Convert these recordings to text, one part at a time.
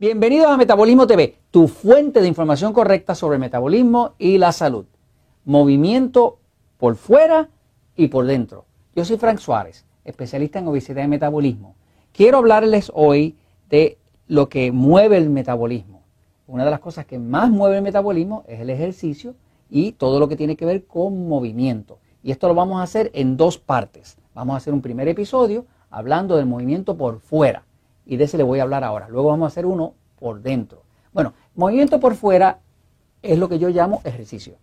Bienvenidos a Metabolismo TV, tu fuente de información correcta sobre el metabolismo y la salud. Movimiento por fuera y por dentro. Yo soy Frank Suárez, especialista en obesidad y metabolismo. Quiero hablarles hoy de lo que mueve el metabolismo. Una de las cosas que más mueve el metabolismo es el ejercicio y todo lo que tiene que ver con movimiento. Y esto lo vamos a hacer en dos partes. Vamos a hacer un primer episodio hablando del movimiento por fuera y de ese le voy a hablar ahora. Luego vamos a hacer uno por dentro. Bueno, movimiento por fuera es lo que yo llamo ejercicio.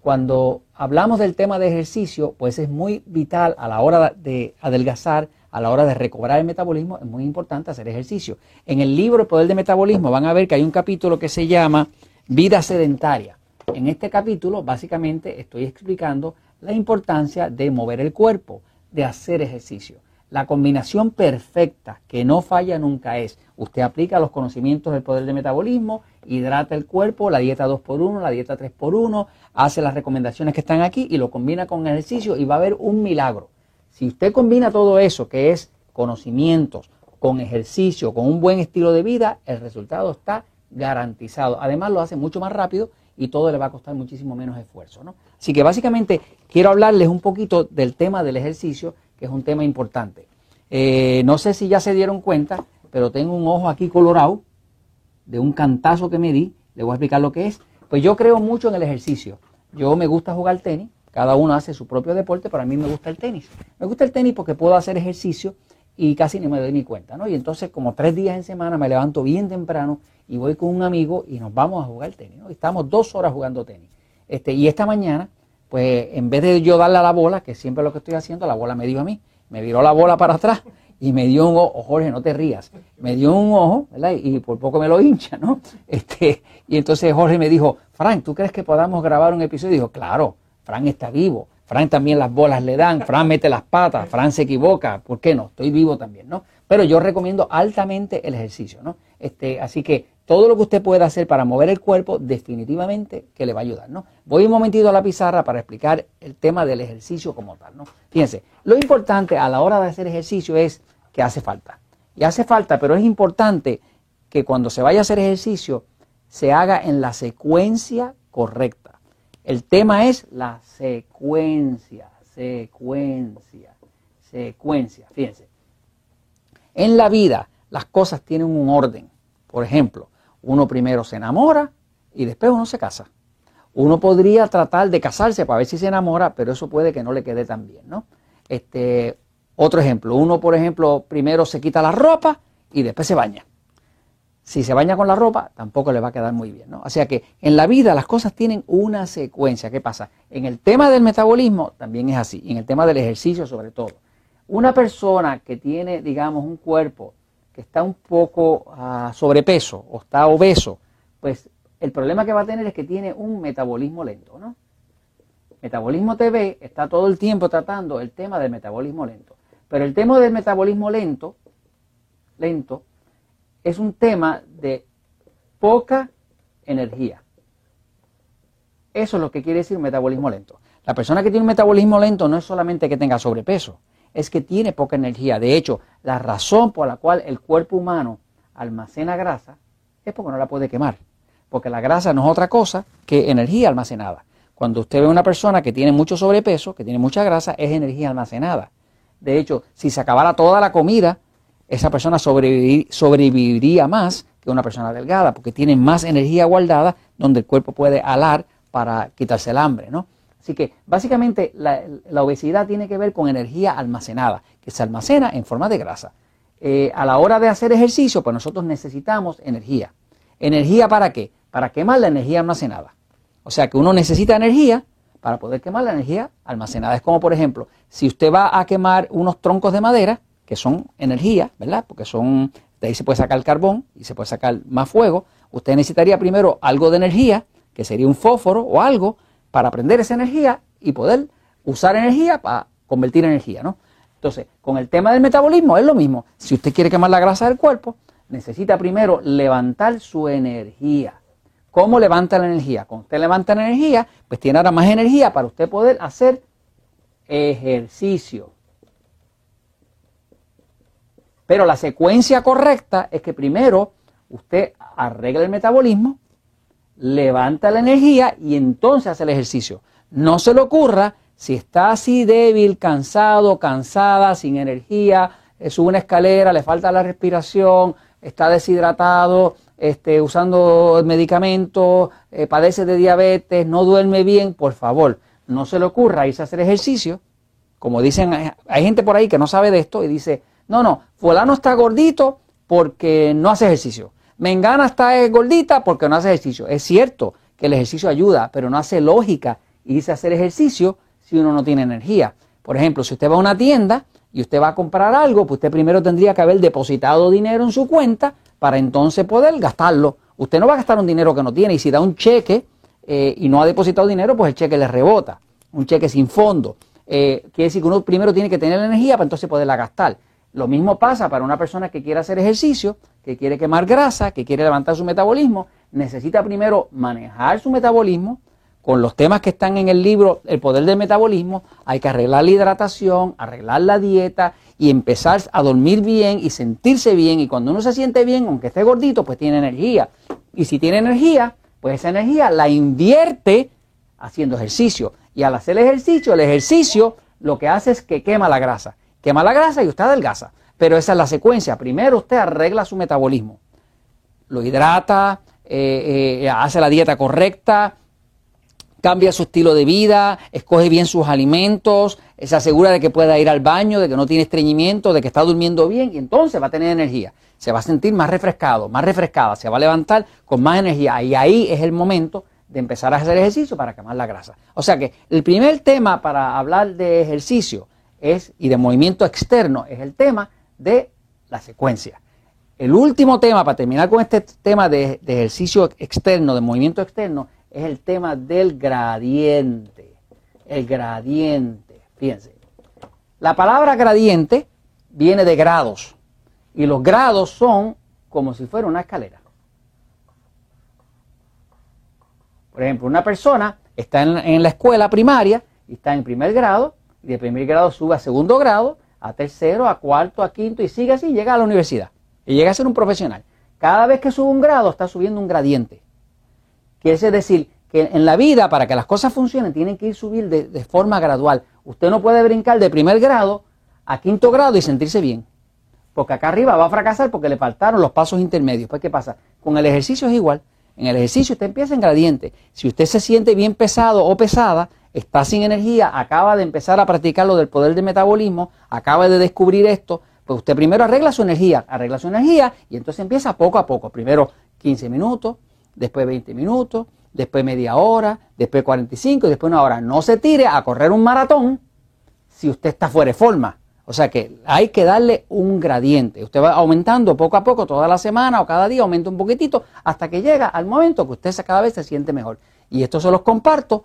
Cuando hablamos del tema de ejercicio, pues es muy vital a la hora de adelgazar, a la hora de recobrar el metabolismo, es muy importante hacer ejercicio. En el libro El Poder del Metabolismo van a ver que hay un capítulo que se llama Vida Sedentaria. En este capítulo básicamente estoy explicando la importancia de mover el cuerpo, de hacer ejercicio. La combinación perfecta que no falla nunca es, usted aplica los conocimientos del poder de metabolismo, hidrata el cuerpo, la dieta 2x1, la dieta 3x1, hace las recomendaciones que están aquí y lo combina con ejercicio y va a haber un milagro. Si usted combina todo eso, que es conocimientos, con ejercicio, con un buen estilo de vida, el resultado está garantizado. Además lo hace mucho más rápido y todo le va a costar muchísimo menos esfuerzo. ¿no? Así que básicamente quiero hablarles un poquito del tema del ejercicio que es un tema importante. Eh, no sé si ya se dieron cuenta, pero tengo un ojo aquí colorado de un cantazo que me di. Le voy a explicar lo que es. Pues yo creo mucho en el ejercicio. Yo me gusta jugar tenis. Cada uno hace su propio deporte, pero a mí me gusta el tenis. Me gusta el tenis porque puedo hacer ejercicio y casi ni me doy ni cuenta, ¿no? Y entonces como tres días en semana me levanto bien temprano y voy con un amigo y nos vamos a jugar tenis, ¿no? estamos dos horas jugando tenis. Este, y esta mañana pues en vez de yo darle a la bola, que siempre lo que estoy haciendo, la bola me dio a mí, me viró la bola para atrás y me dio un ojo, Jorge, no te rías, me dio un ojo, ¿verdad? Y por poco me lo hincha, ¿no? Este, y entonces Jorge me dijo, Frank, ¿tú crees que podamos grabar un episodio? Y dijo, claro, Frank está vivo, Frank también las bolas le dan, Frank mete las patas, Frank se equivoca, ¿por qué no? Estoy vivo también, ¿no? Pero yo recomiendo altamente el ejercicio, ¿no? Este, así que todo lo que usted pueda hacer para mover el cuerpo, definitivamente que le va a ayudar, ¿no? Voy un momentito a la pizarra para explicar el tema del ejercicio como tal, ¿no? Fíjense, lo importante a la hora de hacer ejercicio es que hace falta. Y hace falta, pero es importante que cuando se vaya a hacer ejercicio se haga en la secuencia correcta. El tema es la secuencia, secuencia, secuencia. Fíjense, en la vida las cosas tienen un orden. Por ejemplo, uno primero se enamora y después uno se casa. Uno podría tratar de casarse para ver si se enamora, pero eso puede que no le quede tan bien, ¿no? Este, otro ejemplo, uno, por ejemplo, primero se quita la ropa y después se baña. Si se baña con la ropa, tampoco le va a quedar muy bien, ¿no? O sea que en la vida las cosas tienen una secuencia. ¿Qué pasa? En el tema del metabolismo también es así, en el tema del ejercicio sobre todo. Una persona que tiene, digamos, un cuerpo que está un poco a sobrepeso o está obeso, pues el problema que va a tener es que tiene un metabolismo lento, ¿no? Metabolismo TV está todo el tiempo tratando el tema del metabolismo lento. Pero el tema del metabolismo lento, lento, es un tema de poca energía. Eso es lo que quiere decir un metabolismo lento. La persona que tiene un metabolismo lento no es solamente que tenga sobrepeso, es que tiene poca energía. De hecho, la razón por la cual el cuerpo humano almacena grasa es porque no la puede quemar. Porque la grasa no es otra cosa que energía almacenada. Cuando usted ve a una persona que tiene mucho sobrepeso, que tiene mucha grasa, es energía almacenada. De hecho, si se acabara toda la comida, esa persona sobreviviría más que una persona delgada, porque tiene más energía guardada donde el cuerpo puede alar para quitarse el hambre, ¿no? Así que básicamente la, obesidad tiene que ver con energía almacenada, que se almacena en forma de grasa. Eh, a la hora de hacer ejercicio, pues nosotros necesitamos energía. ¿Energía para qué? Para quemar la energía almacenada. O sea que uno necesita energía para poder quemar la energía almacenada. Es como, por ejemplo, si usted va a quemar unos troncos de madera, que son energía, ¿verdad? Porque son, de ahí se puede sacar carbón y se puede sacar más fuego. Usted necesitaría primero algo de energía, que sería un fósforo o algo, para prender esa energía y poder usar energía para convertir energía, ¿no? Entonces, con el tema del metabolismo es lo mismo. Si usted quiere quemar la grasa del cuerpo, necesita primero levantar su energía. ¿Cómo levanta la energía? Cuando usted levanta la energía, pues tiene ahora más energía para usted poder hacer ejercicio. Pero la secuencia correcta es que primero usted arregla el metabolismo, levanta la energía y entonces hace el ejercicio. No se le ocurra si está así débil, cansado, cansada, sin energía, eh, sube una escalera, le falta la respiración, está deshidratado, este, usando medicamentos, eh, padece de diabetes, no duerme bien, por favor, no se le ocurra irse a hacer ejercicio. Como dicen, hay gente por ahí que no sabe de esto y dice, no, no, fulano está gordito porque no hace ejercicio. Mengana está gordita porque no hace ejercicio. Es cierto que el ejercicio ayuda, pero no hace lógica irse a hacer ejercicio si uno no tiene energía. Por ejemplo, si usted va a una tienda y usted va a comprar algo, pues usted primero tendría que haber depositado dinero en su cuenta para entonces poder gastarlo. Usted no va a gastar un dinero que no tiene y si da un cheque eh, y no ha depositado dinero, pues el cheque le rebota. Un cheque sin fondo. Eh, quiere decir que uno primero tiene que tener la energía para entonces poderla gastar. Lo mismo pasa para una persona que quiere hacer ejercicio, que quiere quemar grasa, que quiere levantar su metabolismo. Necesita primero manejar su metabolismo. Con los temas que están en el libro El poder del metabolismo, hay que arreglar la hidratación, arreglar la dieta y empezar a dormir bien y sentirse bien. Y cuando uno se siente bien, aunque esté gordito, pues tiene energía. Y si tiene energía, pues esa energía la invierte haciendo ejercicio. Y al hacer ejercicio, el ejercicio lo que hace es que quema la grasa quema la grasa y usted adelgaza. Pero esa es la secuencia. Primero usted arregla su metabolismo. Lo hidrata, eh, eh, hace la dieta correcta, cambia su estilo de vida, escoge bien sus alimentos, se asegura de que pueda ir al baño, de que no tiene estreñimiento, de que está durmiendo bien y entonces va a tener energía. Se va a sentir más refrescado, más refrescada, se va a levantar con más energía y ahí es el momento de empezar a hacer ejercicio para quemar la grasa. O sea que el primer tema para hablar de ejercicio y de movimiento externo es el tema de la secuencia. El último tema, para terminar con este tema de, ejercicio externo, de movimiento externo, es el tema del gradiente. El gradiente. Fíjense. La palabra gradiente viene de grados. Y los grados son como si fuera una escalera. Por ejemplo, una persona está en, en la escuela primaria y está en primer grado de primer grado sube a segundo grado, a tercero, a cuarto, a quinto y sigue así, llega a la universidad y llega a ser un profesional. Cada vez que sube un grado está subiendo un gradiente. Quiere decir que en la vida, para que las cosas funcionen, tienen que ir subir de, forma gradual. Usted no puede brincar de primer grado a quinto grado y sentirse bien. Porque acá arriba va a fracasar porque le faltaron los pasos intermedios. Pues, ¿qué pasa? Con el ejercicio es igual. En el ejercicio usted empieza en gradiente. Si usted se siente bien pesado o pesada, está sin energía, acaba de empezar a practicar lo del poder del metabolismo, acaba de descubrir esto, pues usted primero arregla su energía, arregla su energía y entonces empieza poco a poco. Primero 15 minutos, después 20 minutos, después media hora, después 45 y después una hora. No se tire a correr un maratón si usted está fuera de forma. O sea que hay que darle un gradiente. Usted va aumentando poco a poco, toda la semana o cada día aumenta un poquitito hasta que llega al momento que usted cada vez se siente mejor. Y esto se los comparto